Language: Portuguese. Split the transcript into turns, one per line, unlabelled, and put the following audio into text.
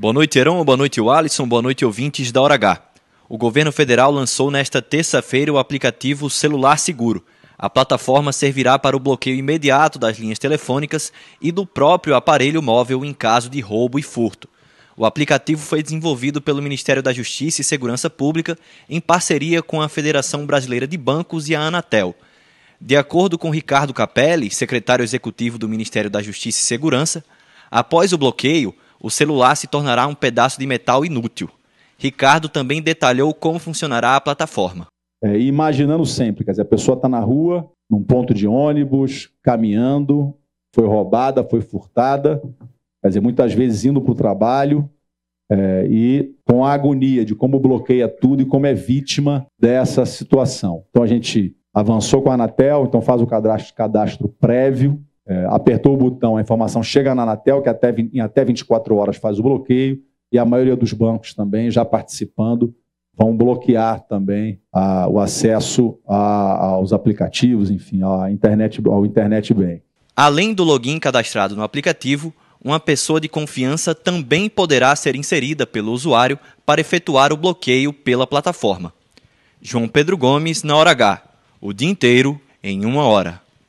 Boa noite, Heron. Boa noite, Alisson. Boa noite, ouvintes da Hora H. O governo federal lançou nesta terça-feira o aplicativo Celular Seguro. A plataforma servirá para o bloqueio imediato das linhas telefônicas e do próprio aparelho móvel em caso de roubo e furto. O aplicativo foi desenvolvido pelo Ministério da Justiça e Segurança Pública em parceria com a Federação Brasileira de Bancos e a Anatel. De acordo com Ricardo Capelli, secretário executivo do Ministério da Justiça e Segurança, após o bloqueio, o celular se tornará um pedaço de metal inútil. Ricardo também detalhou como funcionará a plataforma.
É, imaginando sempre, quer dizer, a pessoa está na rua, num ponto de ônibus, caminhando, foi roubada, foi furtada, quer dizer, muitas vezes indo para o trabalho é, e com a agonia de como bloqueia tudo e como é vítima dessa situação. Então a gente avançou com a Anatel, então faz o cadastro, cadastro prévio, é, apertou o botão, a informação chega na Anatel, que até, em até 24 horas faz o bloqueio, e a maioria dos bancos também já participando vão bloquear também a, o acesso a, aos aplicativos, enfim, à internet, ao internet bem.
Além do login cadastrado no aplicativo, uma pessoa de confiança também poderá ser inserida pelo usuário para efetuar o bloqueio pela plataforma. João Pedro Gomes, na hora H. O dia inteiro, em uma hora.